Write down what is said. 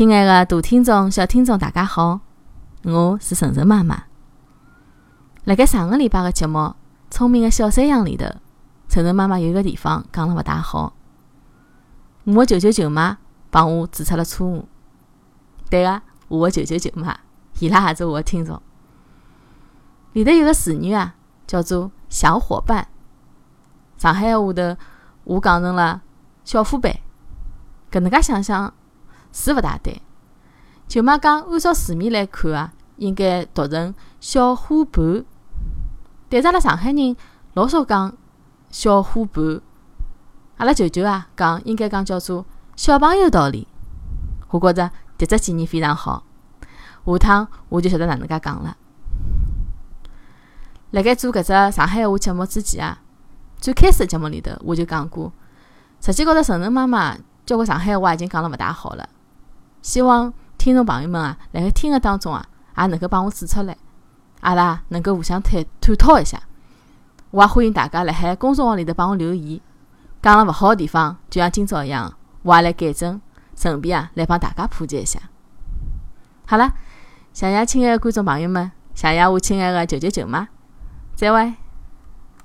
亲爱的大听众、小听众，大家好，我是晨晨妈妈。辣盖上个礼拜个节目《聪明的小山羊》里头，晨晨妈妈有一个地方讲了勿大好，我个舅舅舅妈帮我指出了错误。对个，我个舅舅舅妈，伊拉也是我个听众。里头有个词语啊，叫做“小伙伴”。上海话头我讲成了“小伙伴”，搿能介想想是勿大对。舅妈讲，按照字面来看啊，应该读成“小伙伴”。但是阿拉上海人老少讲“小伙伴”，阿拉舅舅啊讲应该讲叫做“小朋友道理”。我觉着迭只建议非常好，下趟我就晓得哪能介讲了。辣盖做搿只上海话节目之前啊，最开始节目里头我就讲过，实际高头晨晨妈妈交关上海话已经讲了勿大好了。希望听众朋友们啊，辣盖听个当中啊，也能够帮我指出来，阿拉能够互相探探讨一下。我也欢迎大家辣海公众号里头帮我留言，讲了勿好个地方，就像今朝一样，我也来改正，顺便啊来帮大家普及一下。好了，谢谢亲爱的观众朋友们，谢谢我亲爱的舅舅舅妈。再会。